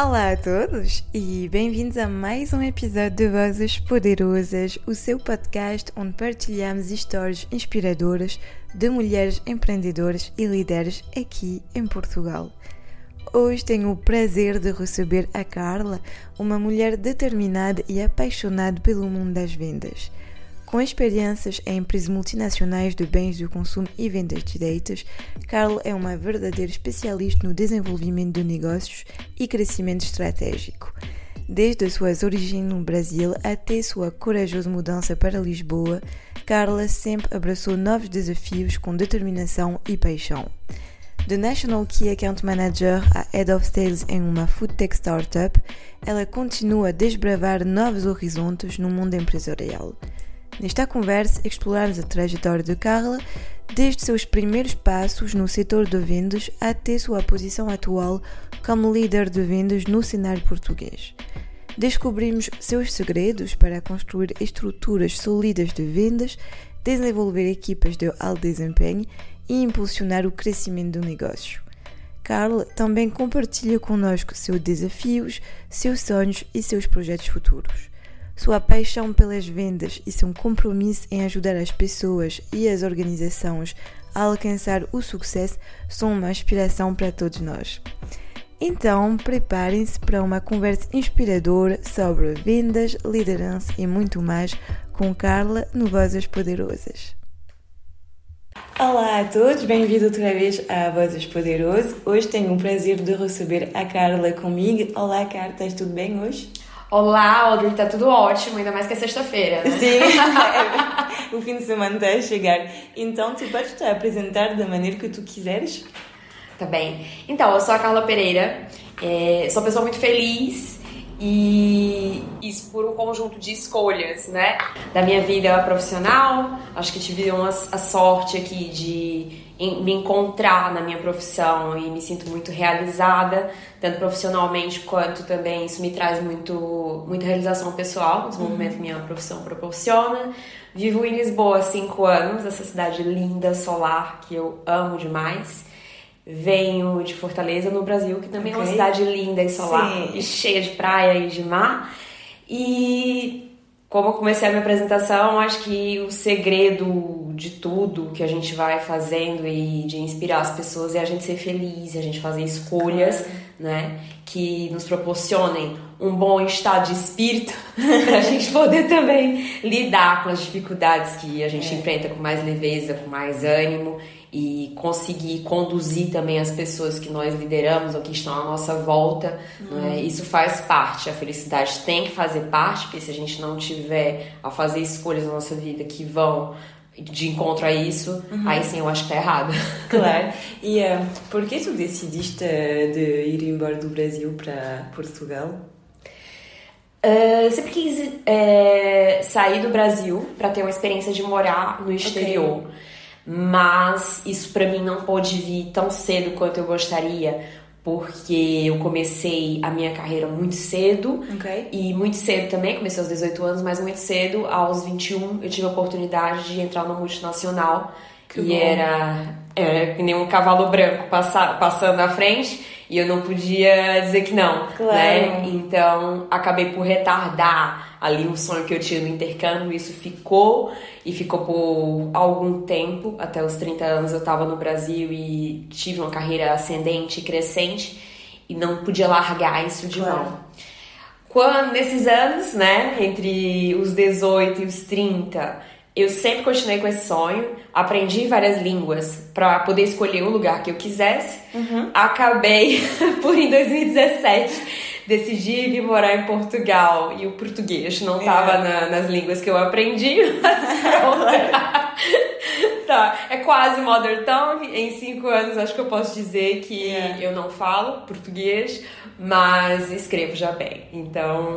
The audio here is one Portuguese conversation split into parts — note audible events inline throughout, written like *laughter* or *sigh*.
Olá a todos e bem-vindos a mais um episódio de Vozes Poderosas, o seu podcast onde partilhamos histórias inspiradoras de mulheres empreendedoras e líderes aqui em Portugal. Hoje tenho o prazer de receber a Carla, uma mulher determinada e apaixonada pelo mundo das vendas. Com experiências em empresas multinacionais de bens de consumo e vendas diretas, Carla é uma verdadeira especialista no desenvolvimento de negócios e crescimento estratégico. Desde as suas origens no Brasil até sua corajosa mudança para Lisboa, Carla sempre abraçou novos desafios com determinação e paixão. De National Key Account Manager a Head of Sales em uma food tech startup, ela continua a desbravar novos horizontes no mundo empresarial. Nesta conversa, exploramos a trajetória de Carla desde seus primeiros passos no setor de vendas até sua posição atual como líder de vendas no cenário português. Descobrimos seus segredos para construir estruturas sólidas de vendas, desenvolver equipas de alto desempenho e impulsionar o crescimento do negócio. Carla também compartilha conosco seus desafios, seus sonhos e seus projetos futuros. Sua paixão pelas vendas e seu compromisso em ajudar as pessoas e as organizações a alcançar o sucesso são uma inspiração para todos nós. Então, preparem-se para uma conversa inspiradora sobre vendas, liderança e muito mais com Carla no Vozes Poderosas. Olá a todos, bem-vindo outra vez a Vozes Poderosas. Hoje tenho o prazer de receber a Carla comigo. Olá, Carla, estás tudo bem hoje? Olá, Audrey, tá tudo ótimo, ainda mais que é sexta-feira, né? Sim, *laughs* o fim de semana está a chegar. Então, tu podes te apresentar da maneira que tu quiseres? Tá bem. Então, eu sou a Carla Pereira, é, sou uma pessoa muito feliz e isso por um conjunto de escolhas, né? Da minha vida profissional, acho que tive uma, a sorte aqui de em, me encontrar na minha profissão e me sinto muito realizada, tanto profissionalmente quanto também isso me traz muito, muita realização pessoal, o desenvolvimento uhum. que minha profissão proporciona. Vivo em Lisboa há cinco anos, essa cidade linda, solar, que eu amo demais. Venho de Fortaleza, no Brasil, que também okay. é uma cidade linda e solar, Sim. e cheia de praia e de mar. E como eu comecei a minha apresentação, acho que o segredo de tudo que a gente vai fazendo e de inspirar as pessoas é a gente ser feliz, a gente fazer escolhas, né, que nos proporcionem um bom estado de espírito *laughs* para a gente poder também lidar com as dificuldades que a gente é. enfrenta com mais leveza, com mais ânimo e conseguir conduzir também as pessoas que nós lideramos ou que estão à nossa volta. Uhum. Né? Isso faz parte, a felicidade tem que fazer parte, porque se a gente não tiver a fazer escolhas na nossa vida que vão de encontro a isso, uhum. aí sim eu acho que tá errado. *laughs* Claro. E uh, por que tu decidiste uh, de ir embora do Brasil para Portugal? Uh, sempre quis uh, sair do Brasil para ter uma experiência de morar no exterior. Okay mas isso para mim não pôde vir tão cedo quanto eu gostaria, porque eu comecei a minha carreira muito cedo okay. e muito cedo também, comecei aos 18 anos, mas muito cedo, aos 21, eu tive a oportunidade de entrar numa multinacional que e bom. era, era que nem um cavalo branco passa, passando à frente e eu não podia dizer que não, claro. né? Então acabei por retardar ali o sonho que eu tinha no intercâmbio, isso ficou e ficou por algum tempo, até os 30 anos eu estava no Brasil e tive uma carreira ascendente e crescente e não podia largar isso de claro. mão. Quando nesses anos, né, entre os 18 e os 30, eu sempre continuei com esse sonho, aprendi várias línguas para poder escolher o lugar que eu quisesse. Uhum. Acabei *laughs* por em 2017 decidi vir morar em Portugal e o português não estava é. na, nas línguas que eu aprendi. *laughs* *laughs* tá, é quase modern tongue. Em cinco anos acho que eu posso dizer que é. eu não falo português, mas escrevo já bem. Então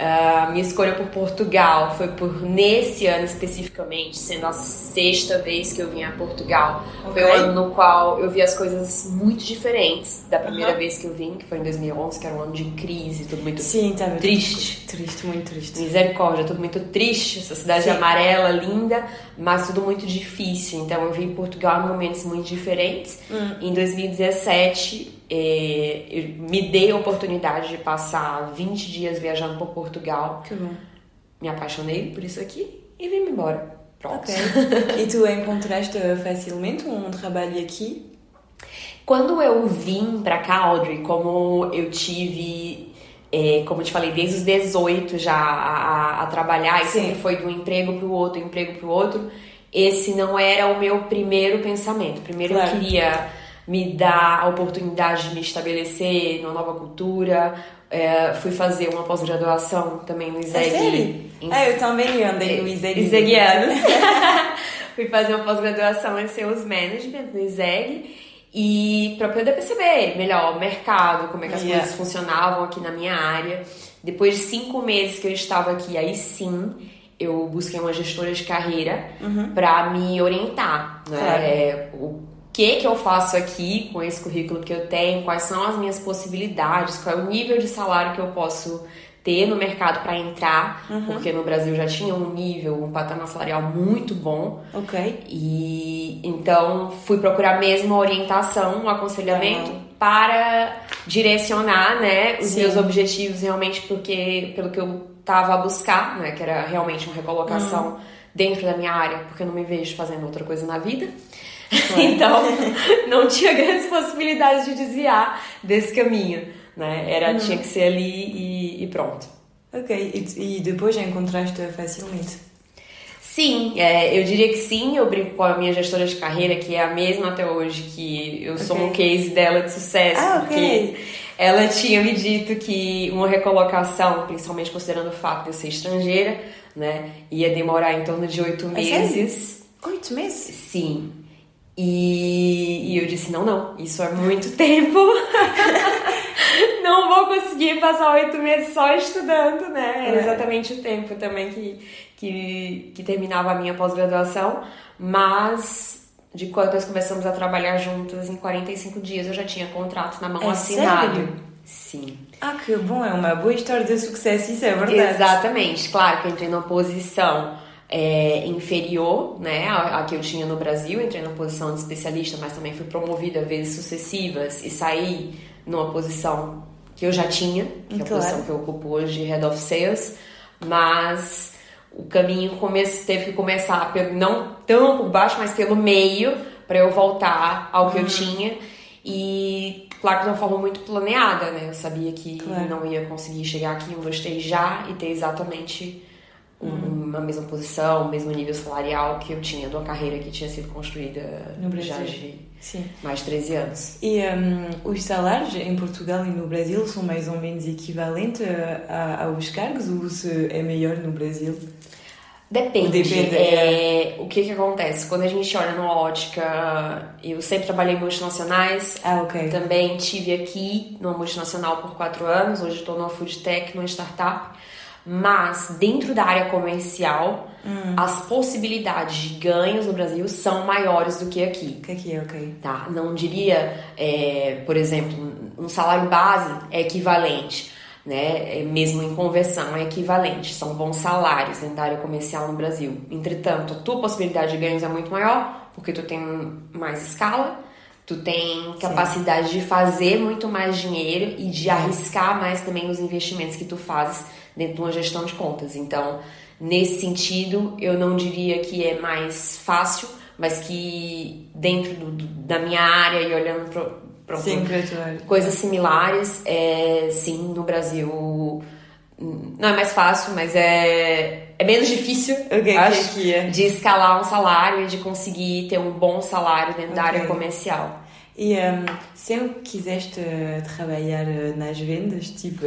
uh, minha escolha por Portugal foi por nesse ano especificamente, sendo a sexta vez que eu vim a Portugal. Okay. Foi o ano no qual eu vi as coisas muito diferentes da primeira vez que eu vim, que foi em 2011, que era um ano de crise, tudo muito Sim, tá triste. Triste, muito triste. Misericórdia, tudo muito triste. Essa cidade Sim. amarela, linda, mas tudo muito difícil. Então eu vim em Portugal em momentos muito diferentes. Hum. Em 2017 é, me dei a oportunidade de passar 20 dias viajando por Portugal. Que bom. Me apaixonei por isso aqui e vim embora. Pronto. Ok. e tu encontraste facilmente um trabalho aqui? Quando eu vim pra cá, Audrey, como eu tive, é, como eu te falei, desde os 18 já a, a, a trabalhar, e Sim. sempre foi de um emprego pro outro, emprego pro outro, esse não era o meu primeiro pensamento. Primeiro Claro. eu queria me dar a oportunidade de me estabelecer numa nova cultura. É, fui fazer uma pós-graduação também no É ISEG. sério? em Ah, eu também andei no ISEG. Iseguianos. *laughs* Fui fazer uma pós-graduação em Sales Management no ISEG e para poder perceber melhor o mercado, como é que as Yeah. coisas funcionavam aqui na minha área. Depois de cinco meses que eu estava aqui, aí sim eu busquei uma gestora de carreira para me orientar, né? Claro. É, o que que eu faço aqui com esse currículo que eu tenho, quais são as minhas possibilidades, qual é o nível de salário que eu posso ter no mercado para entrar, porque no Brasil já tinha um nível, um patamar salarial muito bom. Ok. E então fui procurar mesmo a orientação, um aconselhamento Uhum. para direcionar, né, os Sim. meus objetivos realmente porque pelo que eu tava a buscar, né, que era realmente uma recolocação Uhum. dentro da minha área, porque eu não me vejo fazendo outra coisa na vida. *laughs* então, não tinha grandes possibilidades de desviar desse caminho, né? Uhum. Era tinha que ser ali e, e pronto. Ok. E, e depois encontraste facilmente? Sim, é, eu diria que sim. Eu brinco com a minha gestora de carreira, que é a mesma até hoje, que eu sou Ok. um case dela de sucesso, Ah, porque ok. ela tinha me dito que uma recolocação, principalmente considerando o fato de eu ser estrangeira, né, ia demorar em torno de oito É meses. Oito meses? Sim. E, e eu disse, não, não, isso é muito *laughs* tempo. não vou conseguir passar oito meses só estudando, né? Era É. exatamente o tempo também que, que, que terminava a minha pós-graduação. Mas de quando nós começamos a trabalhar juntas, em 45 dias eu já tinha contrato na mão É assinado. sério? Sim. Ah, que bom. É uma boa história de sucesso. Isso é verdade. Exatamente. Claro que eu entrei numa posição é, inferior, né, a, a que eu tinha no Brasil. Entrei numa posição de especialista, mas também fui promovida vezes sucessivas e saí numa posição que eu já tinha, que é a Claro. posição que eu ocupo hoje de Head of Sales. Mas o caminho come teve que começar pelo, não tão por baixo, mas pelo meio, para eu voltar ao que eu tinha. E claro que de uma forma muito planeada, né? Eu sabia que Claro. não ia conseguir chegar aqui eu esteja já e ter exatamente um- a mesma posição, o mesmo nível salarial que eu tinha de uma carreira que tinha sido construída No Brasil. já de Sim. mais de 13 anos. E hum, os salários em Portugal e no Brasil são mais ou menos equivalentes a, aos cargos ou se é melhor no Brasil? Depende. Depende, é, o que que acontece? Quando a gente olha numa ótica, eu sempre trabalhei em multinacionais, Ah, ok. Também tive aqui numa multinacional por quatro anos, hoje estou numa food tech, numa startup. Mas dentro da área comercial, as possibilidades de ganhos no Brasil são maiores do que aqui. Que é ok? Tá? Não diria, é, por exemplo, um salário base é equivalente, né? É, Mesmo em conversão é equivalente. São bons salários dentro da área comercial no Brasil. Entretanto, a tua possibilidade de ganhos é muito maior, porque tu tem mais escala, tu tem capacidade de fazer muito mais dinheiro e de arriscar mais também nos investimentos que tu fazes dentro de uma gestão de contas. Então, nesse sentido, eu não diria que é mais fácil, mas que dentro do- do- da minha área e olhando para área. coisas similares, é, sim, no Brasil não é mais fácil, mas é, é menos difícil, O que é acho, que é? de escalar um salário e de conseguir ter um bom salário dentro da Ok. área comercial. E sempre quiseste eh, trabalhar eh, nas vendas? Tipo,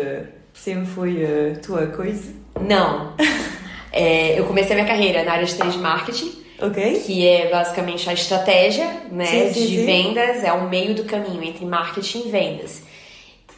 sempre foi a tua coisa? Não. *laughs* É, eu comecei a minha carreira na área de trade marketing, Ok? que é basicamente a estratégia né, Sim, sim, de sim. vendas, é o meio do caminho entre marketing e vendas.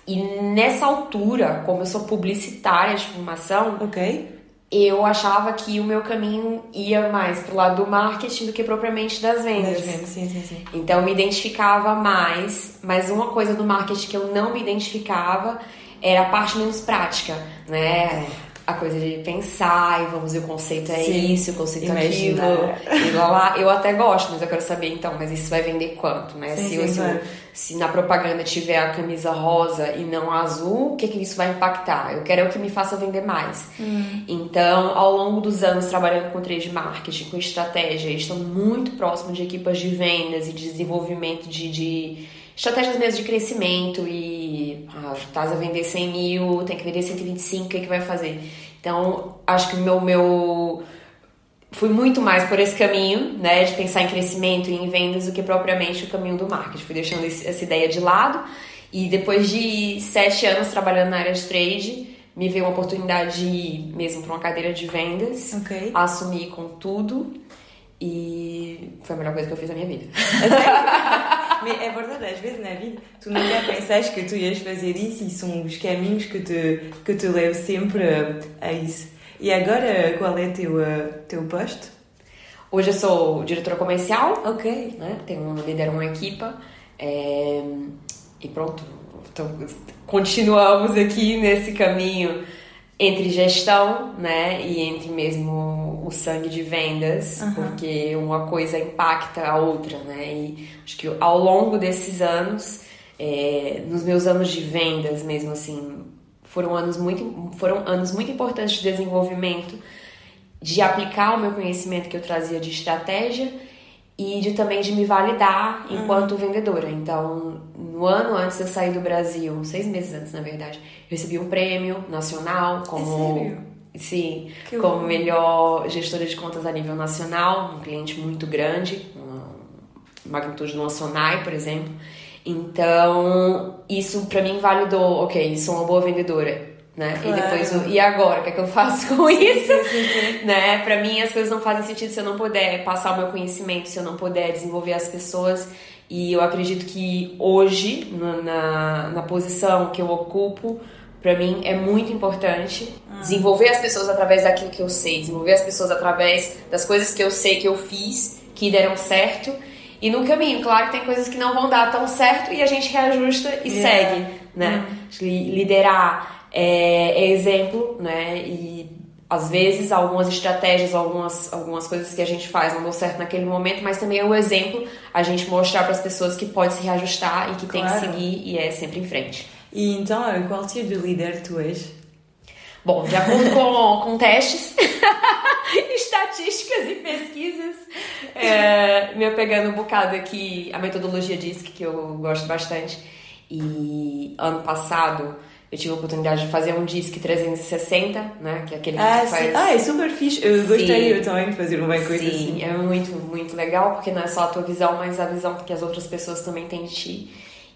E nessa altura, como eu sou publicitária de formação, Ok? eu achava que o meu caminho ia mais pro lado do marketing do que propriamente das vendas. Nas vendas, sim, sim, sim. Então eu me identificava mais, mas uma coisa do marketing que eu não me identificava era a parte menos prática, né? a coisa de pensar e vamos ver o conceito é Sim. isso, o conceito é aquilo. E lá, lá, eu até gosto, mas eu quero saber então, mas isso vai vender quanto, né? Sim, se, se, se na propaganda tiver a camisa rosa e não a azul, o que, que isso vai impactar? Eu quero é o que me faça vender mais. Hum. Então, ao longo dos anos trabalhando com trade marketing, com estratégia, e estando muito próximo de equipas de vendas e de desenvolvimento de, de estratégias mesmo de crescimento e ah, estás a vender 100 mil, tem que vender 125, o que, que vai fazer? Então, acho que o meu, meu fui muito mais por esse caminho, né, de pensar em crescimento e em vendas do que propriamente o caminho do marketing. Fui deixando essa ideia de lado e depois de sete anos trabalhando na área de trade, me veio uma oportunidade de ir mesmo para uma cadeira de vendas, Ok. assumir com tudo e foi a melhor coisa que eu fiz na minha vida. *laughs* Mas é verdade, às vezes na vida tu nunca pensaste que tu ias fazer isso e são os caminhos que te, que te levam sempre a, a isso. E agora, qual é o teu, uh, teu posto? Hoje eu sou diretora comercial, Ok. né? Tenho, lidero uma equipa é, e pronto. Então, continuamos aqui nesse caminho entre gestão, né? E entre mesmo o sangue de vendas, Aham. porque uma coisa impacta a outra, né? E acho que ao longo desses anos, é, nos meus anos de vendas mesmo assim, foram anos muito, foram anos muito importantes de desenvolvimento de aplicar o meu conhecimento que eu trazia de estratégia e de também de me validar enquanto vendedora. Então, no ano antes de eu sair do Brasil, seis meses antes, na verdade, eu recebi um prêmio nacional como sério? sim, Que como bom. melhor gestora de contas a nível nacional, um cliente muito grande, uma magnitude de uma Sonai, por exemplo. Então, isso pra mim validou, ok, sou uma boa vendedora, né? Claro. E depois, o- e agora, o que é que eu faço com isso? né? Pra mim, as coisas não fazem sentido se eu não puder passar o meu conhecimento, se eu não puder desenvolver as pessoas. E eu acredito que hoje, na, na, na posição que eu ocupo, pra mim é muito importante desenvolver as pessoas através daquilo que eu sei, desenvolver as pessoas através das coisas que eu sei que eu fiz, que deram certo. E no caminho, claro que tem coisas que não vão dar tão certo e a gente reajusta e Yeah. segue, né? Que Liderar é, é exemplo, né? E às vezes algumas estratégias, algumas, algumas coisas que a gente faz não dão certo naquele momento, mas também é o exemplo a gente mostrar para as pessoas que pode se reajustar e que tem que Claro. seguir e é sempre em frente. E então, qual tipo de líder tu és? Bom, de acordo com, *laughs* com testes, *laughs* estatísticas e pesquisas, é, me apegando um bocado aqui a metodologia DISC, que eu gosto bastante. E ano passado eu tive a oportunidade de fazer um DISC 360, né? Que é aquele que Ah, tu faz. sim. Ah, é super fixe. Eu Sim. eu também de fazer uma coisa Sim, assim. é muito, muito legal, porque não é só a tua visão, mas a visão que as outras pessoas também têm de ti.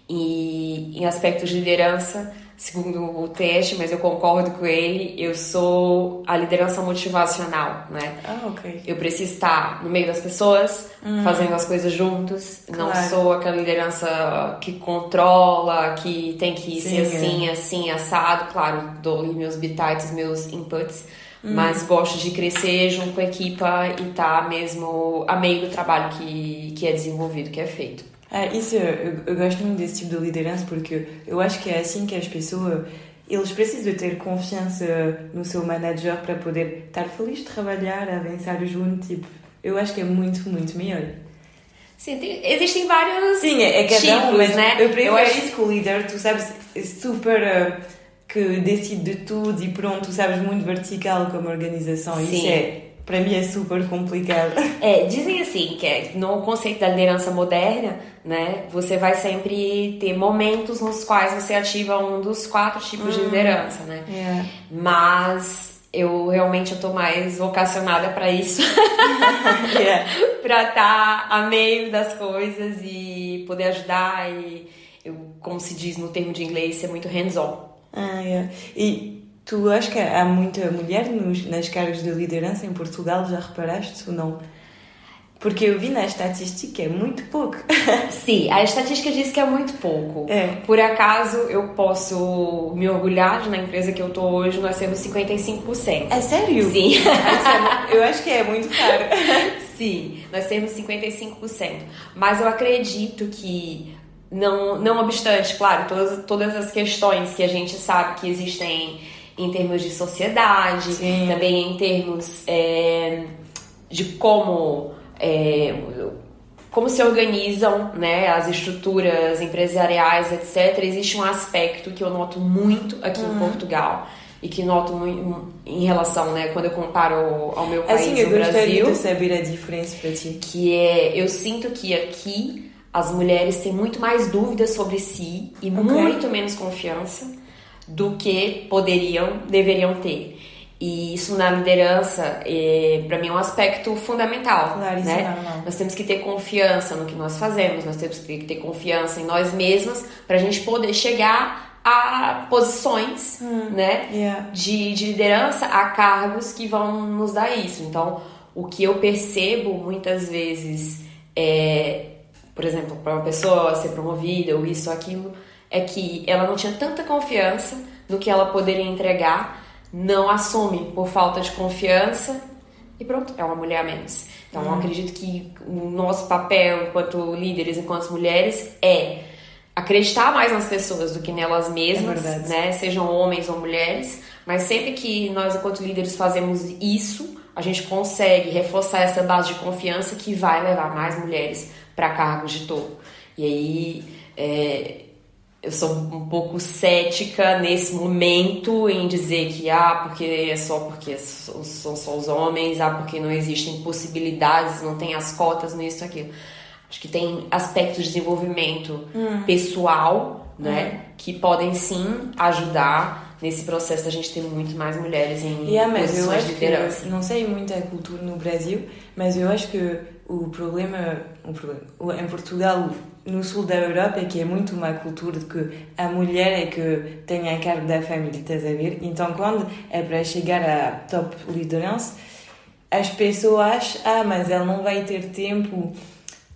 E em aspectos de liderança, segundo o teste, mas eu concordo com ele, eu sou a liderança motivacional, né? Ah, ok. Eu preciso estar no meio das pessoas, fazendo as coisas juntos. Não Uhum. Claro. sou aquela liderança que controla, que tem que Sim, ser é. assim, assim, assado. Claro, dou meus bitites, meus inputs. Uhum. Mas gosto de crescer junto com a equipa e estar mesmo a meio do trabalho que, que é desenvolvido, que é feito. Ah, isso, eu, eu gosto muito desse tipo de liderança porque eu acho que é assim que as pessoas eles precisam ter confiança no seu manager para poder estar feliz de trabalhar, avançar junto. Tipo, eu acho que é muito, muito melhor. Sim, tem- existem vários Sim, é, é cada um, tipos, mas né? eu prefiro acho- isso que o líder, tu sabes, é super ah, que decide de tudo e pronto, tu sabes muito vertical como organização. Isso Sim. é, para mim é super complicado. *laughs* É, dizem assim, que é, no conceito da liderança moderna, né, você vai sempre ter momentos nos quais você ativa um dos quatro tipos de liderança, né? Yeah. Mas eu realmente eu tô mais vocacionada para isso, Yeah. para estar a meio das coisas e poder ajudar e eu, como se diz no termo de inglês, ser muito hands-on. Ah, yeah. E tu achas que há muita mulher nos, nas cargos de liderança em Portugal? Já reparaste ou não? Porque eu vi na estatística, é muito pouco. *laughs* Sim, a estatística diz que é muito pouco. É. Por acaso, eu posso me orgulhar de na empresa que eu tô hoje, nós temos 55%. É sério? Sim. *laughs* Ah, é- Eu acho que é muito caro. *laughs* Sim, nós temos 55%. Mas eu acredito que, não, não obstante, claro, todas, todas as questões que a gente sabe que existem em termos de sociedade, Sim. também em termos é, de como. é, como se organizam né, as estruturas empresariais, etc. Existe um aspecto que eu noto muito aqui Uhum. em Portugal e que noto muito em relação, né, quando eu comparo ao meu país, Assim, eu Brasil de saber a diferença para ti. que é eu sinto que aqui as mulheres têm muito mais dúvidas sobre si e muito menos confiança do que poderiam, deveriam ter. E isso na liderança, é, para mim, é um aspecto fundamental. Claro, é né? Nós temos que ter confiança no que nós fazemos, nós temos que ter confiança em nós mesmas para a gente poder chegar a posições, né? Yeah. de, de liderança a cargos que vão nos dar isso. Então, o que eu percebo muitas vezes é, por exemplo, para uma pessoa ser promovida ou isso ou aquilo, é que ela não tinha tanta confiança no que ela poderia entregar, não assume por falta de confiança e pronto, é uma mulher a menos. Então, eu acredito que o nosso papel enquanto líderes, enquanto mulheres, é acreditar mais nas pessoas do que nelas mesmas, verdade. né? Sejam homens ou mulheres, mas sempre que nós, enquanto líderes, fazemos isso, a gente consegue reforçar essa base de confiança que vai levar mais mulheres para cargos de topo. E aí, é, eu sou um pouco cética nesse momento em dizer que ah, porque é só porque são só os homens, ah, porque não existem possibilidades, não tem as cotas, não isso aquilo. Acho que tem aspectos de desenvolvimento pessoal, né, que podem sim ajudar nesse processo da gente ter muito mais mulheres em Yeah, mas eu posições acho de que liderança. não sei muito a cultura no Brasil, mas eu acho que o problema, o problema em Portugal, no sul da Europa, é que é muito uma cultura de que a mulher é que tem a cargo da família, estás a ver? Então, quando é para chegar à top liderança, as pessoas, ah, mas ela não vai ter tempo,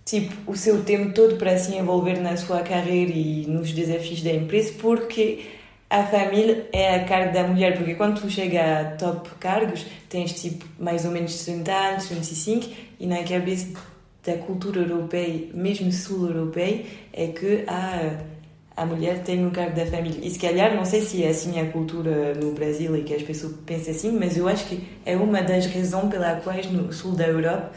tipo, o seu tempo todo para se envolver na sua carreira e nos desafios da empresa, porque a família é a cargo da mulher, porque quando tu chega a top cargos, tens tipo mais ou menos 30 anos, 35, e na cabeça da cultura europeia, mesmo sul-europeia, é que ah, a mulher tem o cargo da família. E se calhar, não sei se é assim a cultura no Brasil e que as pessoas pensam assim, mas eu acho que é uma das razões pelas quais no sul da Europa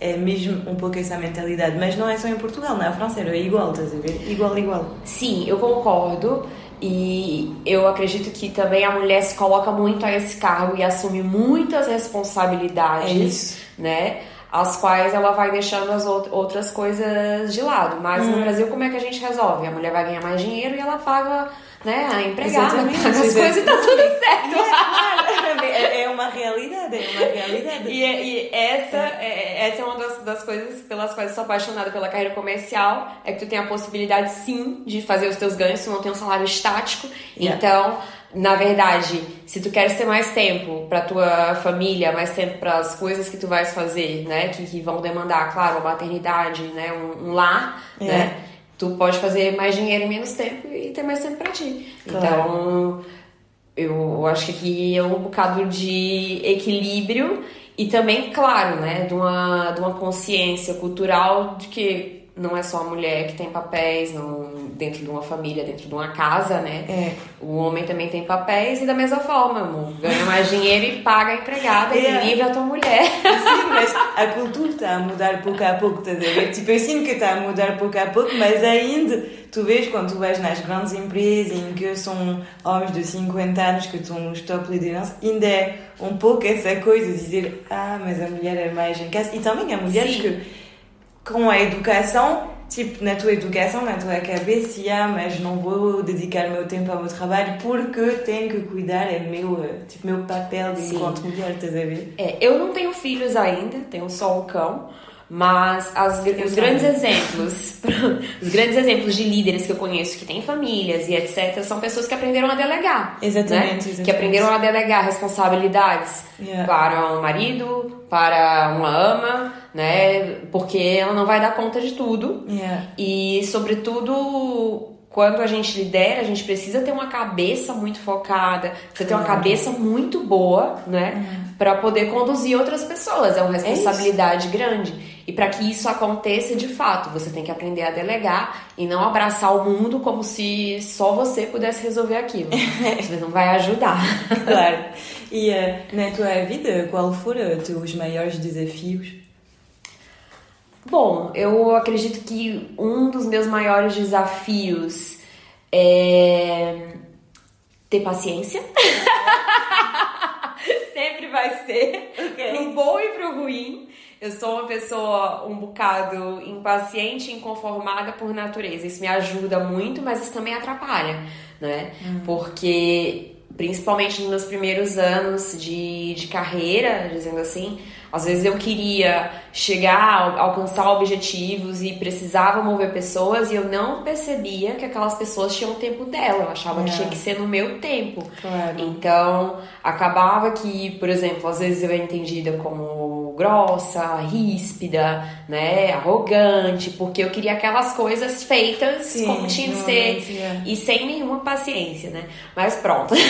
é mesmo um pouco essa mentalidade. Mas não é só em Portugal, na França era igual, estás a ver? Igual, igual. Sim, eu concordo. E eu acredito que também a mulher se coloca muito a esse cargo e assume muitas responsabilidades, É isso. né? As quais ela vai deixando as out- outras coisas de lado. Mas Hum. no Brasil, como é que a gente resolve? A mulher vai ganhar mais dinheiro e ela paga, né, a empregada, Exatamente, paga as coisas e tá tudo *laughs* certo. É, é uma realidade, é uma realidade. E, e essa, é, essa é uma das, das coisas pelas quais eu sou apaixonada pela carreira comercial, é que tu tem a possibilidade sim de fazer os teus ganhos, tu não tem um salário estático. Yeah. Então, na verdade, se tu queres ter mais tempo pra tua família, mais tempo para as coisas que tu vais fazer, né, que, que vão demandar, claro, uma maternidade, né, um, um lar, Yeah. né, tu pode fazer mais dinheiro em menos tempo e ter mais tempo pra ti. Claro. Então, eu acho que aqui é um bocado de equilíbrio e também, claro, né, de uma, de uma consciência cultural de que não é só a mulher que tem papéis não, dentro de uma família, dentro de uma casa, né? É. O homem também tem papéis e da mesma forma, amor. Ganha mais dinheiro e paga a empregada É. e livra a tua mulher. *laughs* Sim, mas a cultura está a mudar pouco a pouco, estás a ver? Tipo, eu sinto que está a mudar pouco a pouco, mas ainda, tu vês quando tu vais nas grandes empresas em que são homens de 50 anos que estão nos top liderança, ainda é um pouco essa coisa de dizer, ah, mas a mulher é mais em casa. E também há mulheres Sim. que, com a educação, tipo, na tua educação, na tua cabeça, ah, mas não vou dedicar meu tempo ao meu trabalho porque tenho que cuidar, é meu, eh, tipo, meu papel Sim. enquanto mulher, estás a ver? É, eu não tenho filhos ainda, tenho só um cão, mas as- os grandes exemplos, *laughs* os grandes exemplos de líderes que eu conheço que têm famílias e etc, são pessoas que aprenderam a delegar, Exatamente, né? exatamente. que aprenderam a delegar responsabilidades Yeah. para um marido, para uma ama, né? Porque ela não vai dar conta de tudo. Yeah. E, sobretudo, quando a gente lidera, a gente precisa ter uma cabeça muito focada, precisa ter uma cabeça muito boa, né? Pra poder conduzir outras pessoas. É uma responsabilidade grande. E para que isso aconteça de fato, você tem que aprender a delegar e não abraçar o mundo como se só você pudesse resolver aquilo. *laughs* Você não vai ajudar. *laughs* Claro. E uh, na tua vida, qual foram os teus maiores desafios? Bom, eu acredito que um dos meus maiores desafios é ter paciência. *laughs* Sempre vai ser. Okay. Pro bom e pro ruim. Eu sou uma pessoa um bocado impaciente e inconformada por natureza. Isso me ajuda muito, mas isso também atrapalha, né? Hum. Porque, principalmente nos meus primeiros anos de, de carreira, dizendo assim, às vezes eu queria chegar, alcançar objetivos e precisava mover pessoas e eu não percebia que aquelas pessoas tinham o tempo dela. Eu achava é. que tinha que ser no meu tempo. Claro. Então, acabava que, por exemplo, às vezes eu era entendida como grossa, ríspida, né, arrogante, porque eu queria aquelas coisas feitas Sim, como tinha de ser é. e sem nenhuma paciência, né? Mas pronto. *laughs*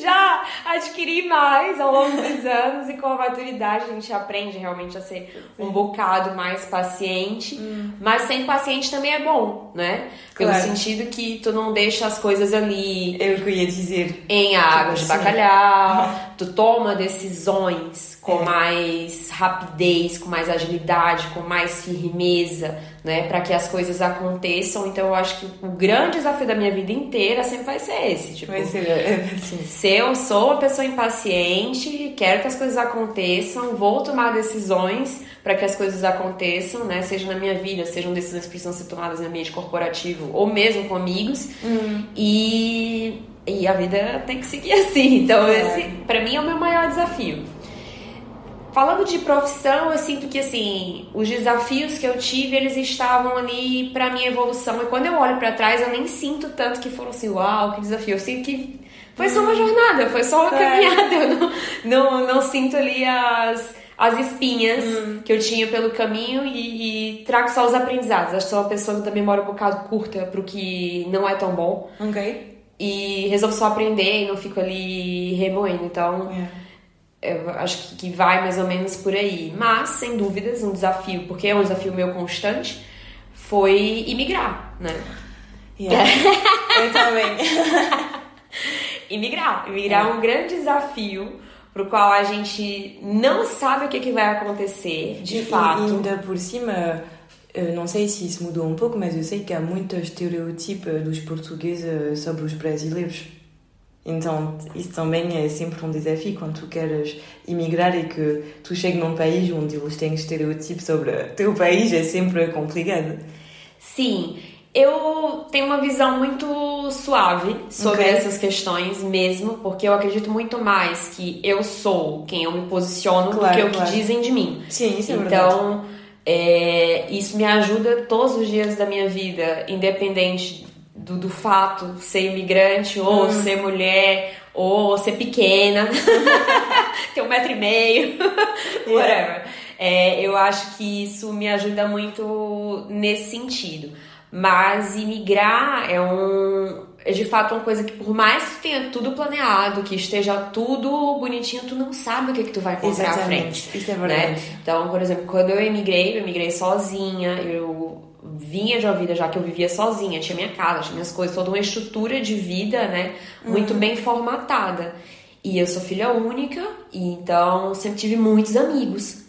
Já adquiri mais ao longo dos anos e com a maturidade a gente aprende realmente a ser um bocado mais paciente, hum. mas sem paciente também é bom, né? Pelo claro. sentido que tu não deixa as coisas ali. Eu queria dizer. Em água de bacalhau, tu toma decisões com é. mais rapidez, com mais agilidade, com mais firmeza, né, para que as coisas aconteçam. Então eu acho que o grande desafio da minha vida inteira sempre vai ser esse, tipo, vai ser, é, assim. se eu sou uma pessoa impaciente, quero que as coisas aconteçam, vou tomar decisões para que as coisas aconteçam, né, seja na minha vida, sejam decisões que precisam ser tomadas no ambiente corporativo ou mesmo com amigos. Uhum. E e a vida tem que seguir *laughs* assim. Então, é. esse, para mim, é o meu maior desafio. Falando de profissão, eu sinto que assim, os desafios que eu tive, eles estavam ali para minha evolução. E quando eu olho para trás, eu nem sinto tanto que foram assim, uau, que desafio. Eu sinto que foi só uma uhum. jornada, foi só uma é. caminhada. Eu não, não, não sinto ali as, as espinhas hum. que eu tinha pelo caminho e, e, trago só os aprendizados. Acho que sou uma pessoa da memória um bocado curta pro que não é tão bom. Ok. E resolvo só aprender e não fico ali remoendo. Então. Yeah eu acho que vai mais ou menos por aí. Mas, sem dúvidas, um desafio, porque é um desafio meu constante, foi imigrar, né? Yeah. *laughs* eu também. *laughs* imigrar. Imigrar é um grande desafio pro qual a gente não sabe o que, que vai acontecer, de e, fato. E ainda por cima, eu não sei se isso mudou um pouco, mas eu sei que há muitos estereotipos dos portugueses sobre os brasileiros. Então, isso também é sempre um desafio quando tu queres imigrar e que tu chegas num país onde eles têm estereotipos sobre o teu país, é sempre complicado. Sim, eu tenho uma visão muito suave sobre okay. essas questões mesmo, porque eu acredito muito mais que eu sou quem eu me posiciono claro, do que claro. o que dizem de mim. Sim, isso é então, verdade. É, isso me ajuda todos os dias da minha vida, independente do, do fato ser imigrante ou hum. ser mulher ou ser pequena, *laughs* ter um metro e meio, *laughs* whatever. É, eu acho que isso me ajuda muito nesse sentido. Mas imigrar é um é de fato uma coisa que por mais que tenha tudo planeado, que esteja tudo bonitinho, tu não sabe o que, que tu vai encontrar à frente. Isso é verdade. Né? Então, por exemplo, quando eu emigrei, eu emigrei sozinha, eu vinha de uma vida já que eu vivia sozinha, tinha minha casa, tinha minhas coisas, toda uma estrutura de vida, né, muito uhum. bem formatada. E eu sou filha única, e então sempre tive muitos amigos.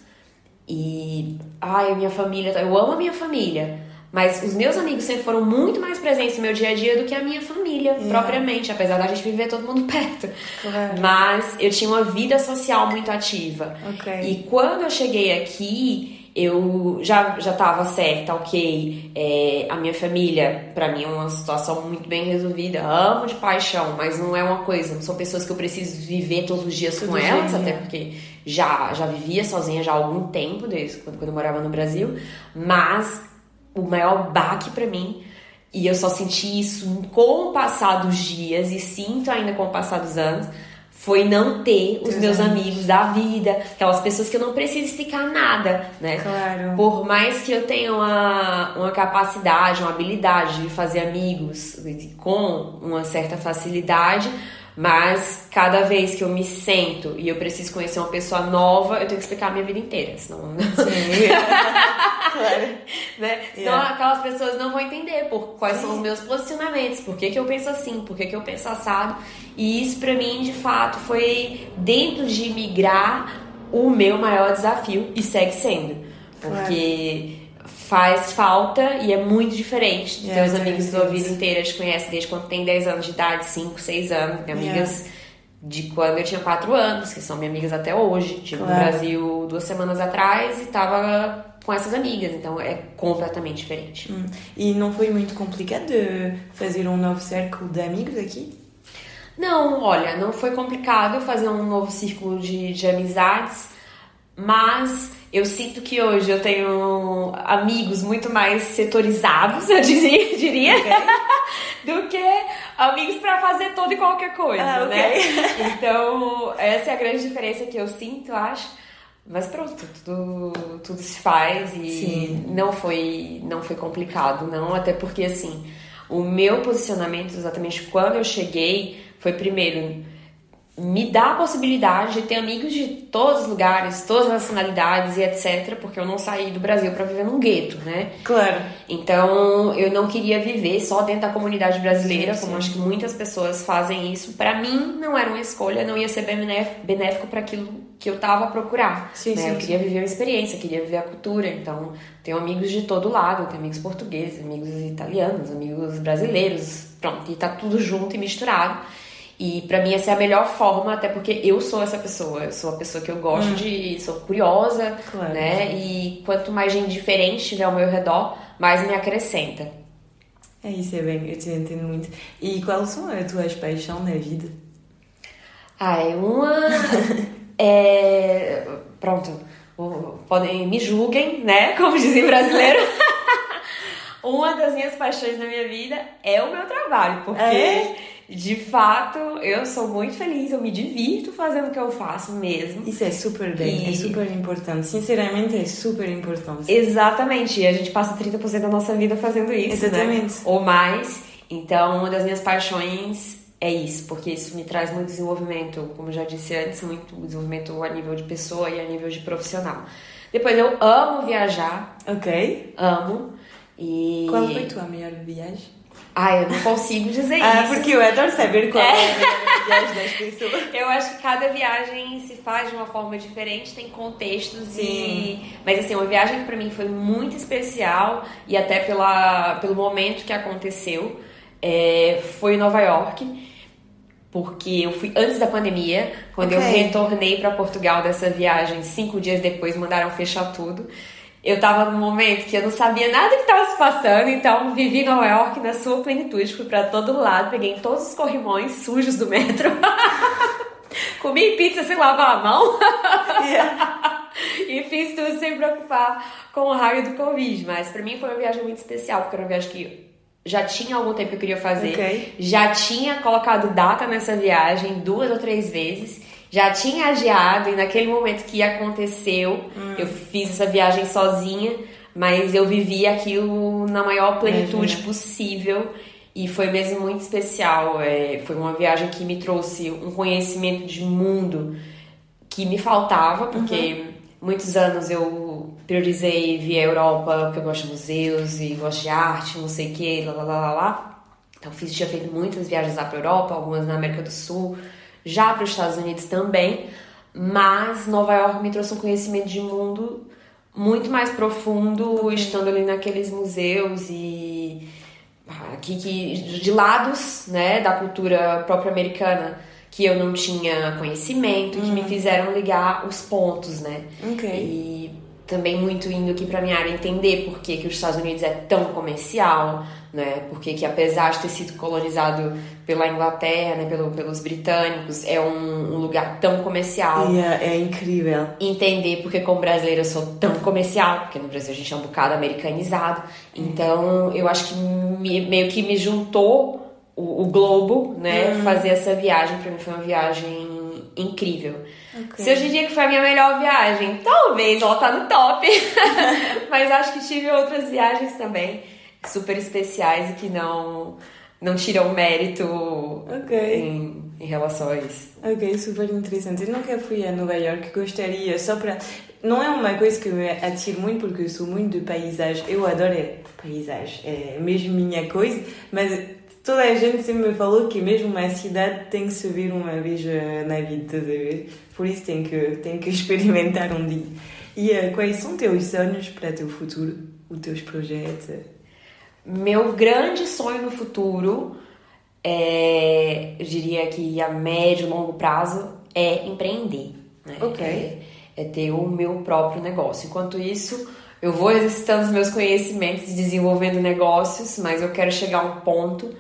E ai, minha família, eu amo a minha família, mas os meus amigos sempre foram muito mais presentes no meu dia a dia do que a minha família, yeah. propriamente, apesar da gente viver todo mundo *laughs* perto. Claro. Mas eu tinha uma vida social muito ativa. Okay. E quando eu cheguei aqui, eu já já estava certa, ok. É, a minha família, para mim, é uma situação muito bem resolvida. Amo de paixão, mas não é uma coisa. Não são pessoas que eu preciso viver todos os dias com elas, até porque já já vivia sozinha já há algum tempo, desde quando, quando eu morava no Brasil. Mas o maior baque para mim e eu só senti isso com o passar dos dias e sinto ainda com o passar dos anos foi não ter os meus amigos da vida, aquelas pessoas que eu não preciso explicar nada, né? Claro. Por mais que eu tenha uma, uma capacidade, uma habilidade de fazer amigos com uma certa facilidade, Mas cada vez que eu me sento e eu preciso conhecer uma pessoa nova, eu tenho que explicar a minha vida inteira, senão. Sim. claro. *laughs* Né? *laughs* Senão Yeah. aquelas pessoas não vão entender por quais são os meus posicionamentos, por que, que eu penso assim, por que, que eu penso assado. E isso pra mim, de fato, foi dentro de migrar o meu maior desafio e segue sendo. Porque faz falta e é muito diferente de Yeah, teus amigos da vida inteira te conhecem desde quando tem 10 anos de idade, 5, 6 anos. Tem amigas de quando eu tinha 4 anos, que são minhas amigas até hoje. Estive no Claro. Brasil duas semanas atrás e tava com essas amigas, então é completamente diferente. Hum. E não foi muito complicado de fazer um novo círculo de amigos aqui? Não, olha, não foi complicado fazer um novo círculo de, de amizades, mas eu sinto que hoje eu tenho amigos muito mais setorizados, *laughs* eu dizia, diria, *laughs* do que amigos pra fazer toda e qualquer coisa, Ah, ok. né? *laughs* Então, essa é a grande diferença que eu sinto, acho. Mas pronto, tudo, tudo se faz e Sim. não foi, não foi complicado, não. Até porque, assim, o meu posicionamento, exatamente quando eu cheguei, foi primeiro me dar a possibilidade de ter amigos de todos os lugares, todas as nacionalidades e etc. Porque eu não saí do Brasil pra viver num gueto, né? Claro. Então, eu não queria viver só dentro da comunidade brasileira, Sim, como sim. acho que muitas pessoas fazem isso. Pra mim, não era uma escolha, não ia ser benéf- benéfico para aquilo que eu tava a procurar. Sim, né? sim, eu queria viver uma experiência, queria viver a cultura. Então, tenho amigos de todo lado, tenho amigos portugueses, amigos italianos, amigos brasileiros, pronto, e tá tudo junto e misturado. E pra mim essa é a melhor forma, até porque eu sou essa pessoa, eu sou a pessoa que eu gosto de, sou curiosa, Hum. Claro. né? E quanto mais gente diferente tiver ao meu redor, mais me acrescenta. É isso, é bem, eu te entendo muito. E quais são as tuas paixões na vida? Ah, é uma. *laughs* é. Pronto. Podem me julguem, né? *laughs* Como dizem brasileiro. *laughs* uma das minhas paixões na minha vida é o meu trabalho, porque. É? De fato, eu sou muito feliz, eu me divirto fazendo o que eu faço mesmo. Isso é super bem, E- é super importante. Sinceramente, é super importante. Exatamente, e a gente passa 30% da nossa vida fazendo isso, Exatamente. né? Ou mais. Então, uma das minhas paixões é isso, porque isso me traz muito desenvolvimento, como já disse antes, muito desenvolvimento a nível de pessoa e a nível de profissional. Depois, eu amo viajar, Ok. amo. E. Qual foi a tua melhor viagem? Ai, eu não consigo dizer Ah, isso. porque eu adoro saber qual é, a viagem das pessoas. *laughs* Eu acho que cada viagem se faz de uma forma diferente, tem contextos Sim. e. Mas assim, uma viagem que pra mim foi muito especial e até pela, pelo momento que aconteceu é, foi em Nova York. Porque eu fui antes da pandemia, quando eu Ok. retornei pra Portugal dessa viagem, cinco dias depois mandaram fechar tudo. Eu tava num momento que eu não sabia nada que tava se passando, então vivi Nova York na sua plenitude, fui pra todo lado, peguei em todos os corrimões sujos do metro. *laughs* Comi pizza sem lavar a mão *laughs* e fiz tudo sem preocupar com o raio do Covid. Mas pra mim foi uma viagem muito especial, porque era uma viagem que já tinha algum tempo que eu queria fazer. Ok. Já tinha colocado data nessa viagem duas ou três vezes. Já tinha adiado e naquele momento que aconteceu, eu fiz essa viagem sozinha, mas eu vivi aquilo na maior plenitude Imagina. possível e foi mesmo muito especial. É, foi uma viagem que me trouxe um conhecimento de mundo que me faltava, porque muitos anos eu priorizei vir à Europa, porque eu gosto de museus e gosto de arte, não sei o que, lá lá lá lá. Então fiz, tinha feito muitas viagens lá para Europa, algumas na América do Sul, já para os Estados Unidos também, mas Nova York me trouxe um conhecimento de mundo muito mais profundo, estando ali naqueles museus e aqui que de lados, né, da cultura própria americana que eu não tinha conhecimento, que me fizeram ligar os pontos, né? Ok. E também muito indo aqui pra minha área entender por que, que os Estados Unidos é tão comercial, né? Porque que apesar de ter sido colonizado pela Inglaterra, né, pelo, pelos britânicos, é um, um lugar tão comercial é, é incrível. entender porque como brasileira eu sou tão comercial, porque no Brasil a gente é um bocado americanizado. Então, eu acho que me- meio que me juntou o, o globo, né? Fazer essa viagem pra mim foi uma viagem incrível. Ok. Se hoje em dia que foi a minha melhor viagem, talvez ela tá no top. *laughs* Mas acho que tive outras viagens também super especiais e que não não tiram mérito Ok. em em relação a isso. Ok, super interessante. Eu nunca fui a Nova York, gostaria só para. Não é uma coisa que me atira muito porque eu sou muito de paisagem. Eu adoro paisagem, é mesmo minha coisa, mas toda a gente sempre me falou que mesmo uma cidade tem que ver uma vez na vida, de Por isso tem que, tem que *laughs* experimentar um dia. E uh, quais são teus sonhos para teu futuro, os teus projetos? Meu grande sonho no futuro, é, eu diria que a médio e longo prazo, é empreender. Né? Ok. É, é ter o meu próprio negócio. Enquanto isso, eu vou exercitando os meus conhecimentos, desenvolvendo negócios, mas eu quero chegar a um ponto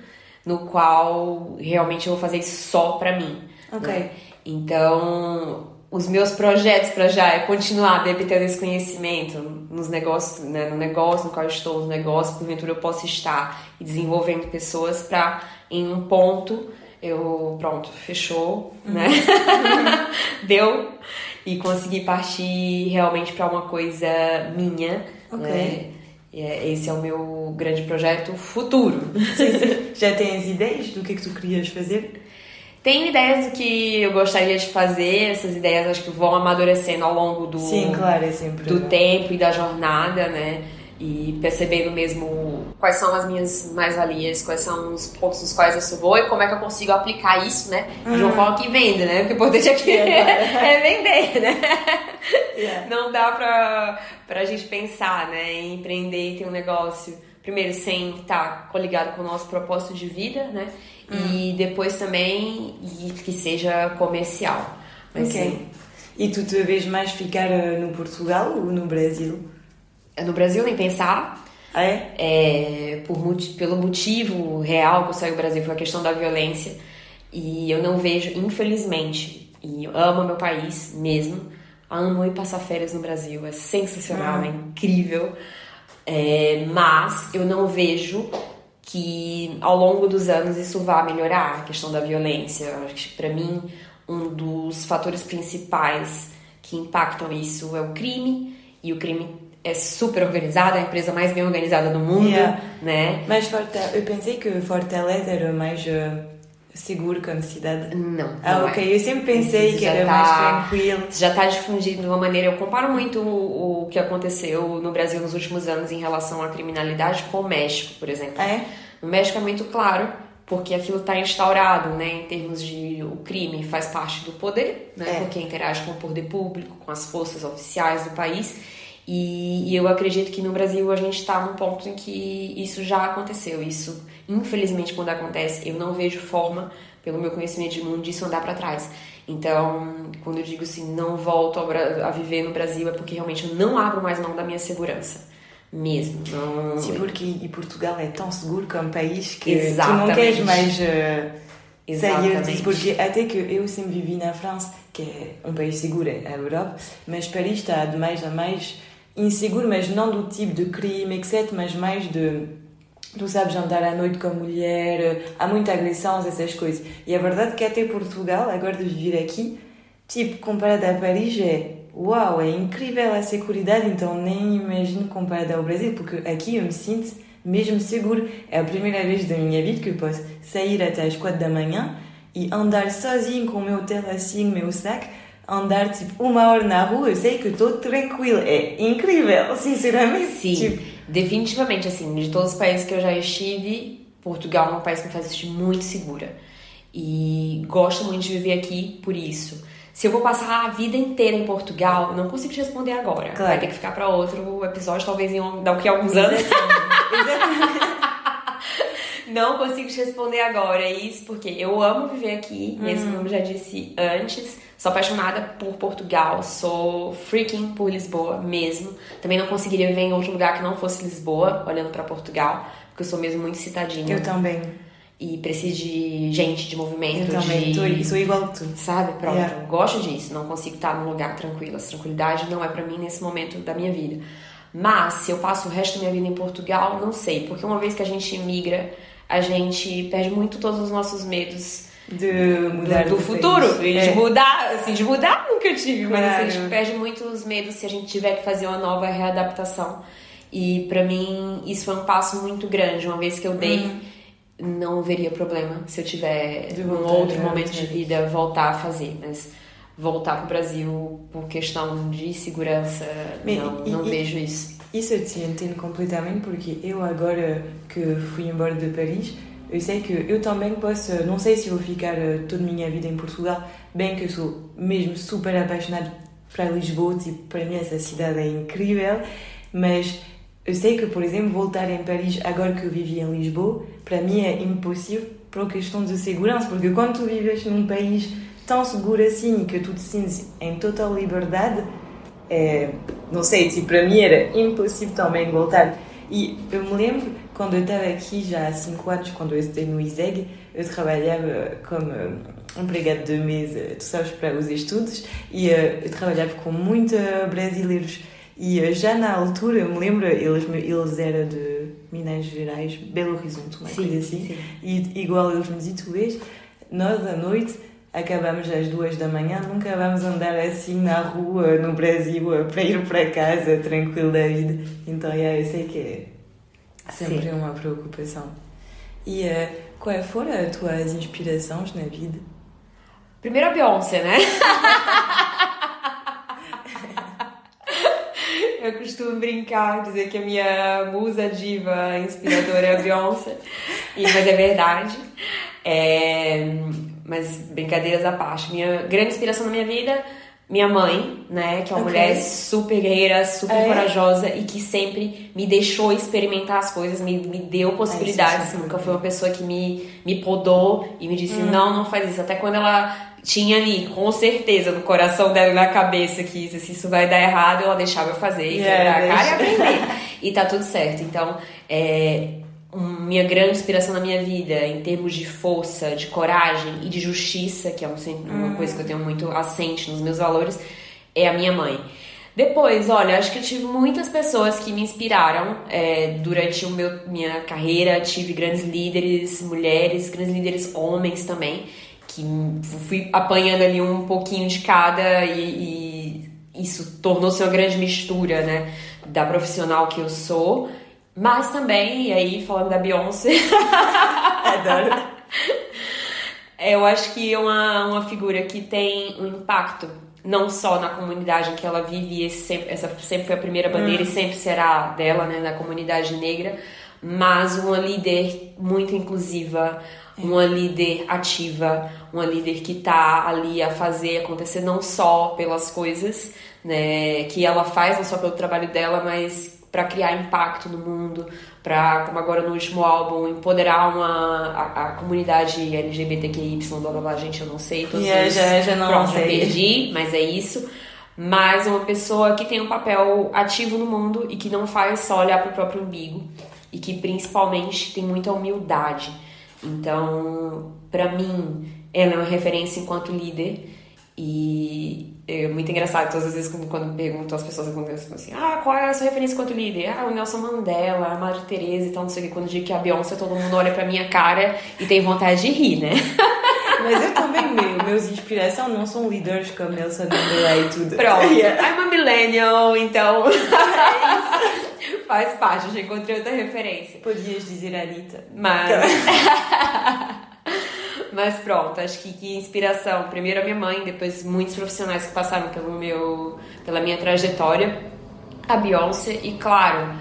no qual realmente eu vou fazer isso só para mim. Ok. Né? Então, os meus projetos para já é continuar debitando esse conhecimento nos negócios, né, no negócio no qual eu estou, no negócio, porventura eu possa estar e desenvolvendo pessoas para em um ponto eu pronto, fechou, uhum. né? *laughs* Deu e consegui partir realmente para uma coisa minha, okay. né? É, esse é o meu grande projeto futuro. Sim, sim. Já tens ideias do que é que tu querias fazer? Tenho ideias do que eu gostaria de fazer, essas ideias acho que vão amadurecendo ao longo do, sim, claro, é sempre do tempo e da jornada, né? E percebendo mesmo quais são as minhas mais-valias, quais são os pontos nos quais eu sou boa e como é que eu consigo aplicar isso, né? De uma uhum. forma que venda, né? Porque o importante aqui yeah, *laughs* é vender, né? Yeah. Não dá pra, pra gente pensar, né? Em empreender e ter um negócio, primeiro, sem estar tá coligado com o nosso propósito de vida, né? Hum. E depois também que seja comercial. Mas, ok. Sim. E tu te vês mais ficar eh, no Portugal ou no Brasil? No Brasil, nem pensar. Ah, é? é por, pelo motivo real que eu saí do Brasil foi a questão da violência. E eu não vejo, infelizmente, e eu amo meu país mesmo, amo ir passar férias no Brasil, é sensacional, ah. é incrível. É, mas eu não vejo que ao longo dos anos isso vá melhorar a questão da violência. Eu acho que para mim um dos fatores principais que impactam isso é o crime e o crime é super organizado, é a empresa mais bem organizada do mundo, yeah. né? Mas eu pensei que Fortaleza era mais uh, seguro como cidade. Não. Ah, não ok. É. Eu sempre pensei que era tá, mais tranquilo. Já está difundido de uma maneira. Eu comparo muito o, o, que aconteceu no Brasil nos últimos anos em relação à criminalidade com o México, por exemplo. É? No México é muito claro porque aquilo está instaurado, né, em termos de o crime faz parte do poder, né, é. porque interage com o poder público, com as forças oficiais do país e, e, eu acredito que no Brasil a gente está num ponto em que isso já aconteceu. Isso, infelizmente, quando acontece, eu não vejo forma, pelo meu conhecimento de mundo, disso andar para trás. Então, quando eu digo assim, não volto a viver no Brasil, é porque realmente eu não abro mais mão da minha segurança. Mesmo. Não... Sim, porque e Portugal é tão seguro como país que Exatamente. tu não queres mais. Uh... Sair disso, porque até que eu sempre vivi na França, que é um país seguro, é a Europa, mas Paris está de mais a mais inseguro, mas não do tipo de crime, etc., mas mais de. Tu sabes andar à noite com a mulher, há muita agressão, essas coisas. E a verdade é que até Portugal, agora de vir aqui, tipo, comparado a Paris, é uau, é incrível a segurança, então nem imagino comparado ao Brasil, porque aqui eu me sinto mesmo seguro. É a primeira vez da minha vida que eu posso sair até às quatro da manhã e andar sozinho com o meu telecinho, meu saco, andar tipo uma hora na rua, eu sei que estou tranquila. É incrível, sinceramente. Sim, tipo... definitivamente, assim, de todos os países que eu já estive, Portugal é um país que me faz sentir muito segura. E gosto muito de viver aqui por isso. Se eu vou passar a vida inteira em Portugal, não consigo te responder agora. Claro. Vai ter que ficar para outro episódio, talvez em daqui a alguns anos. *laughs* Não consigo te responder agora. É isso porque eu amo viver aqui, mesmo uhum. como já disse antes. Sou apaixonada por Portugal, sou freaking por Lisboa mesmo. Também não conseguiria viver em outro lugar que não fosse Lisboa, olhando para Portugal, porque eu sou mesmo muito citadinha. Eu também. E preciso de gente, de movimento. Eu também, de... sou igual tu. Sabe? Pronto, yeah. gosto disso. Não consigo estar num lugar tranquilo. Essa tranquilidade não é para mim nesse momento da minha vida. Mas se eu passo o resto da minha vida em Portugal, não sei. Porque uma vez que a gente migra, a gente perde muito todos os nossos medos de mudar do, do futuro. E é. de mudar, assim, de mudar nunca tive, claro. mas assim, a gente perde muitos medos se a gente tiver que fazer uma nova readaptação. E para mim isso foi um passo muito grande, uma vez que eu dei. Uhum. não veria problema se eu tiver De um outro momento de vida voltar a fazer, mas voltar para o Brasil por questão de segurança, não, e- não e- vejo isso. Isso eu te entendo completamente porque eu agora que fui embora de Paris, eu sei que eu também posso, não sei se vou ficar eh, toda a minha vida em Portugal, bem que eu sou mesmo super apaixonada para Lisboa, tipo, para mim essa cidade é incrível, mas eu sei que, por exemplo, voltar em Paris agora que eu vivi em Lisboa, para mim é impossível por questão de segurança, porque quando tu vives num país tão seguro assim e que tu te sentes em total liberdade, é, não sei, tipo, para mim era impossível também voltar. E eu me lembro, quando eu estava aqui já há 5 anos, quando eu estudei no ISEG, eu trabalhava como empregado de mesa, tu sabes, para os estudos, e eu trabalhava com muitos brasileiros. E já na altura, eu me lembro, eles, eles eram de Minas Gerais, Belo Horizonte, uma coisa assim. E igual eles me diziam, tu vês, nós à noite acabamos às duas da manhã, nunca vamos andar assim na rua no Brasil para ir para casa tranquilo da vida. Então, yeah, eu sei que é sempre Sim. uma preocupação. E eh, quais foram as tuas inspirações na vida? Primeiro a Beyoncé, né? *laughs* Eu costumo brincar, dizer que a minha musa diva inspiradora é a Beyoncé, e, mas é verdade. É, mas brincadeiras à parte, minha grande inspiração na minha vida, minha mãe, né, que é uma Ok. mulher super guerreira, super É? corajosa e que sempre me deixou experimentar as coisas, me, me deu possibilidades. super Nunca foi uma pessoa que me, me podou e me disse: não, não faz isso. Até quando ela tinha ali, com certeza, no coração dela e na cabeça que se isso vai dar errado, ela deixava eu fazer e Yeah, quebrar a cara e aprender. e tá tudo certo. Então, é, minha grande inspiração na minha vida, em termos de força, de coragem e de justiça, que é um, uma coisa que eu tenho muito assente nos meus valores, é a minha mãe. Depois, olha, acho que eu tive muitas pessoas que me inspiraram é, durante o meu, minha carreira. Tive grandes líderes, mulheres, grandes líderes homens também, que fui apanhando ali um pouquinho de cada e, e isso tornou-se uma grande mistura, né, da profissional que eu sou. Mas também, e aí falando da Beyoncé, *laughs* Adoro. eu acho que é uma, uma figura que tem um impacto não só na comunidade em que ela vive, e sempre, essa sempre foi a primeira bandeira e sempre será dela, né, na comunidade negra, mas uma líder muito inclusiva, uma líder ativa, uma líder que tá ali a fazer acontecer não só pelas coisas, né, que ela faz, não só pelo trabalho dela, mas para criar impacto no mundo, para como agora no último álbum empoderar uma a, a comunidade LGBTQI, blá blá blá, gente, eu não sei todos Yeah, os- já- já não Pronto, sei. perdi, mas é isso. Mas uma pessoa que tem um papel ativo no mundo e que não faz só olhar para o próprio umbigo e que principalmente tem muita humildade. Então, para mim, ela é uma referência enquanto líder e é muito engraçado todas as vezes quando, quando pergunto às pessoas assim, ah, qual é a sua referência enquanto líder? Ah, o Nelson Mandela, a Madre Teresa e tal, não sei o que. Quando digo que a Beyoncé, todo mundo olha pra minha cara e tem vontade de rir, né? *laughs* Mas eu também, meu, meus inspirações não são líderes como Nelson Mandela e tudo. Pronto, Yeah. *laughs* I'm a millennial, então *laughs* faz parte, já encontrei outra referência. Podias dizer Anitta. Mas. Mas pronto, acho que, que inspiração. Primeiro a minha mãe, depois muitos profissionais que passaram pelo meu, pela minha trajetória. A Beyoncé e, claro,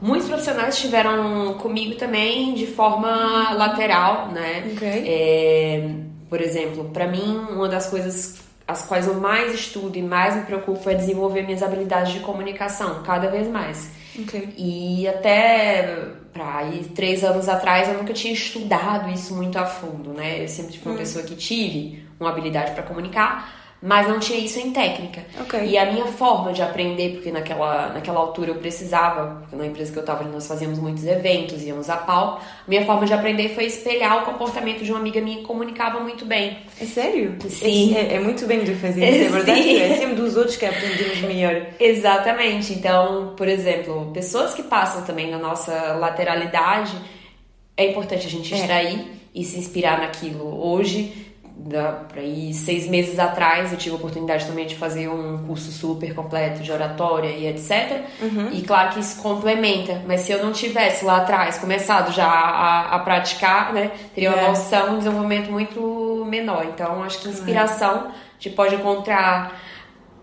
muitos profissionais estiveram comigo também de forma lateral, né? Ok. É, por exemplo, para mim, uma das coisas as quais eu mais estudo e mais me preocupo é desenvolver minhas habilidades de comunicação, cada vez mais. Ok. E até pra aí, três anos atrás eu nunca tinha estudado isso muito a fundo, né? Eu sempre fui uma pessoa que tive uma habilidade para comunicar, mas não tinha isso em técnica. Ok. E a minha forma de aprender, porque naquela, naquela altura eu precisava, porque na empresa que eu estava nós fazíamos muitos eventos, íamos a pau, minha forma de aprender foi espelhar o comportamento de uma amiga minha que comunicava muito bem. É sério? Sim. É, é muito bem de fazer isso, é *laughs* verdade. Sim. É sempre dos outros que aprendemos melhor. Exatamente. Então, por exemplo, pessoas que passam também na nossa lateralidade, é importante a gente É. extrair e se inspirar naquilo. Hoje, para ir seis meses atrás eu tive a oportunidade também de fazer um curso super completo de oratória e etc. Uhum. E claro que isso complementa, mas se eu não tivesse lá atrás começado já a, a praticar, né, teria uma é. noção, um desenvolvimento muito menor. Então acho que inspiração a gente pode encontrar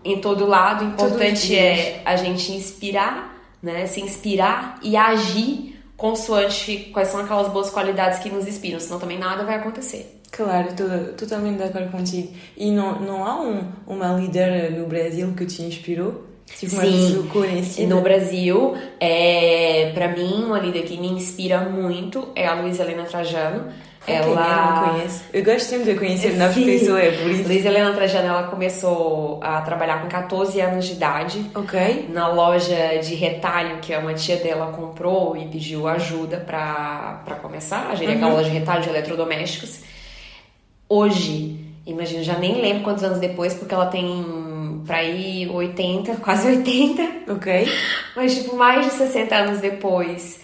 em todo lado. O importante é a gente inspirar, né, se inspirar e agir consoante quais são aquelas boas qualidades que nos inspiram, senão também nada vai acontecer. Claro, estou totalmente de acordo contigo. E não, não há um, uma líder no Brasil que te inspirou? Tipo, Sim, conhecida? no Brasil, é, para mim, uma líder que me inspira muito é a Luísa Helena Trajano. É ela... eu não conheço. Eu gosto sempre de conhecer novas pessoas, é por isso. Luísa Helena Trajano, ela começou a trabalhar com 14 anos de idade. Ok. Na loja de retalho que uma tia dela comprou e pediu ajuda para começar a gerir uhum. aquela loja de retalho de eletrodomésticos hoje, imagina, já nem lembro quantos anos depois, porque ela tem pra ir 80, *laughs* quase 80. Ok. Mas, tipo, mais de 60 anos depois,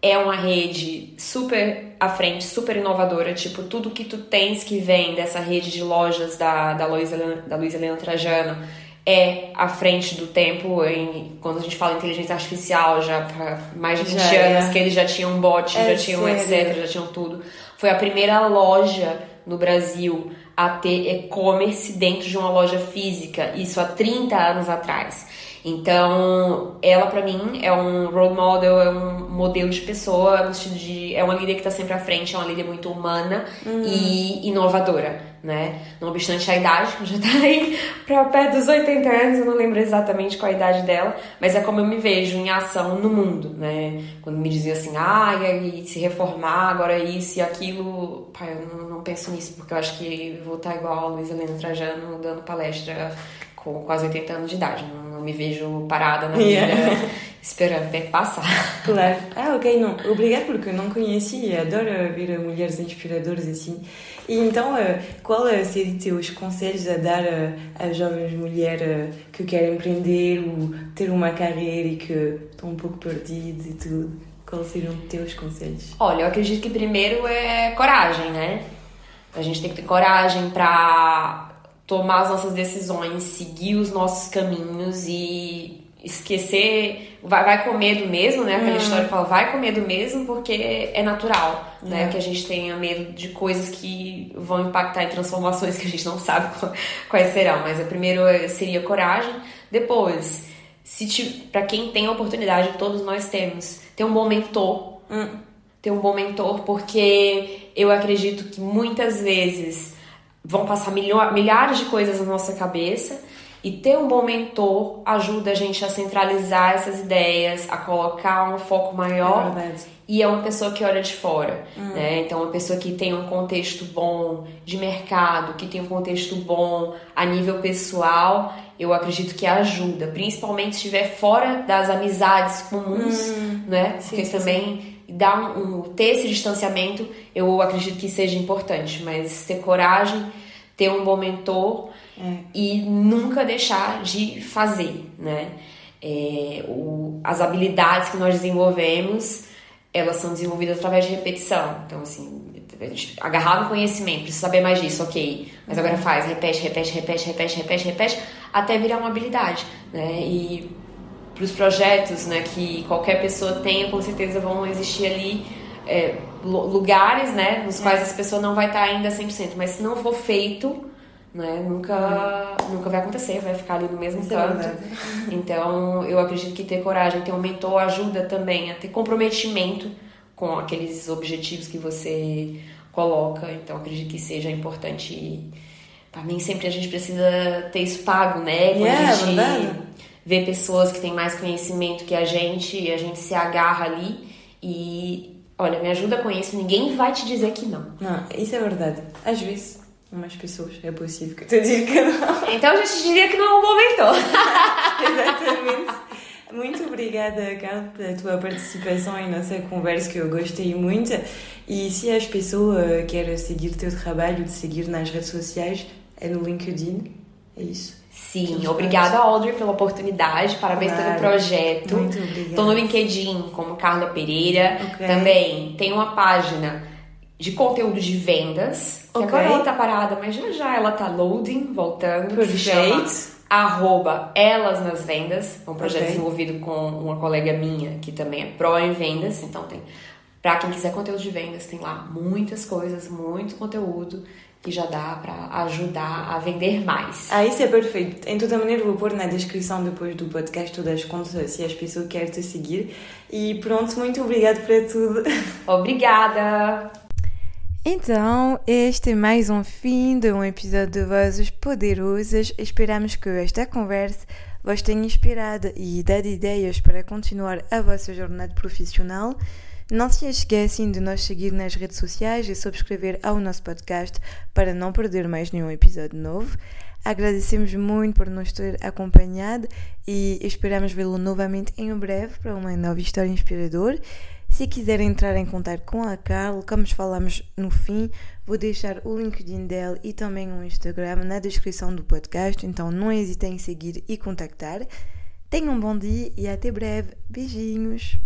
é uma rede super à frente, super inovadora. Tipo, tudo que tu tens que vem dessa rede de lojas da, da Luiz da Luiz Helena Trajano é à frente do tempo. Em, quando a gente fala inteligência artificial, já para mais de 20 já anos, é. que eles já tinham bot, é já tinham sério? etc, já tinham tudo. Foi a primeira loja no Brasil a ter e-commerce dentro de uma loja física, isso há 30 anos atrás. Então, ela para mim é um role model, é um modelo de pessoa, no sentido de é uma líder que tá sempre à frente, é uma líder muito humana uhum. e inovadora, né? Não obstante a idade, que já tá aí *laughs* pra perto dos 80 anos, eu não lembro exatamente qual a idade dela, mas é como eu me vejo em ação no mundo, né? Quando me diziam assim, ah, e se reformar, agora isso e aquilo, pai, eu não, não penso nisso, porque eu acho que vou estar igual a Luiz Helena Trajano dando palestra com quase 80 anos de idade. Não, não me vejo parada na *laughs* vida yeah. esperando até passar. Claro. Ah, ok, não. Obrigada porque eu não conhecia. Adoro ver mulheres inspiradoras assim. E então, eh, qual seriam os conselhos a dar a, jovens mulheres que querem empreender ou ter uma carreira e que estão um pouco perdidas e tudo? Quais seriam teus conselhos? Olha, eu acredito que primeiro é coragem, né? A gente tem que ter coragem para tomar as nossas decisões, seguir os nossos caminhos e esquecer, vai, vai com medo mesmo, né? Aquela hum. história que fala, vai com medo mesmo, porque é natural, né? É. Que a gente tenha medo de coisas que vão impactar em transformações que a gente não *laughs* sabe quais serão. Mas a primeiro seria coragem. Depois, se para quem tem a oportunidade, todos nós temos, ter um bom mentor. Hum. Ter um bom mentor, porque eu acredito que muitas vezes vão passar milhares de coisas na nossa cabeça e ter um bom mentor ajuda a gente a centralizar essas ideias, a colocar um foco maior. É e é uma pessoa que olha de fora, hum. né? Então, uma pessoa que tem um contexto bom de mercado, que tem um contexto bom a nível pessoal, eu acredito que ajuda, principalmente se estiver fora das amizades comuns, hum. né? Porque sim, também sim dar um, um, ter esse distanciamento, eu acredito que seja importante, mas ter coragem, ter um bom mentor é. e nunca deixar de fazer, né? É, o, as habilidades que nós desenvolvemos, elas são desenvolvidas através de repetição. Então, assim, agarrar no conhecimento, precisa saber mais disso, ok. Mas agora faz, repete, repete, repete, repete, repete, repete, até virar uma habilidade, né? E para os projetos né, que qualquer pessoa tenha, com certeza vão existir ali é, lugares né, nos quais essa pessoa não vai estar ainda 100%, mas se não for feito, né, nunca, uhum. nunca vai acontecer, vai ficar ali no mesmo Isso é canto. É *laughs* então, eu acredito que ter coragem, ter um mentor ajuda também a ter comprometimento com aqueles objetivos que você coloca. Então, acredito que seja importante. Para mim, sempre a gente precisa ter isso pago, né? Quando yeah, a gente, ver pessoas que têm mais conhecimento que a gente e a gente se agarra ali e olha, me ajuda com isso, ninguém vai te dizer que não. Não, isso é verdade. Às vezes, umas pessoas é possível que te diga que não. *laughs* Então a gente diria que não é um momentou. *laughs* Exatamente. Muito obrigada, Carla, pela tua participação e nossa conversa que eu gostei muito. E se as pessoas querem seguir o teu trabalho, de seguir nas redes sociais, é no LinkedIn, é isso? Sim, obrigada Audrey pela oportunidade, parabéns claro. pelo projeto. Muito obrigada. Tô no LinkedIn como Carla Pereira. Okay. Também tem uma página de conteúdo de vendas. Que Ok. agora ela tá parada, mas já já ela tá loading, voltando. que se chama Perfeito. arroba Elas nas Vendas. É um projeto Ok. desenvolvido com uma colega minha, que também é pró em vendas. Então tem, pra quem quiser conteúdo de vendas, tem lá muitas coisas, muito conteúdo que já dá pra ajudar a vender mais. Ah, isso é perfeito. Em toda maneira, vou pôr na descrição depois do podcast todas as contas se as pessoas querem te seguir. E pronto, muito obrigado por tudo. *laughs* Obrigada! Então, este é mais um fim de um episódio de Vozes Poderosas. Esperamos que esta conversa vos tenha inspirado e dado ideias para continuar a vossa jornada profissional. Não se esquecem de nos seguir nas redes sociais e subscrever ao nosso podcast para não perder mais nenhum episódio novo. Agradecemos muito por nos ter acompanhado e esperamos vê-lo novamente em breve para uma nova história inspiradora. Se quiserem entrar em contato com a Carla, como falamos no fim, vou deixar o LinkedIn dela e também o Instagram na descrição do podcast, então não hesitem em seguir e contactar. Tenham um bom dia e até breve. Beijinhos!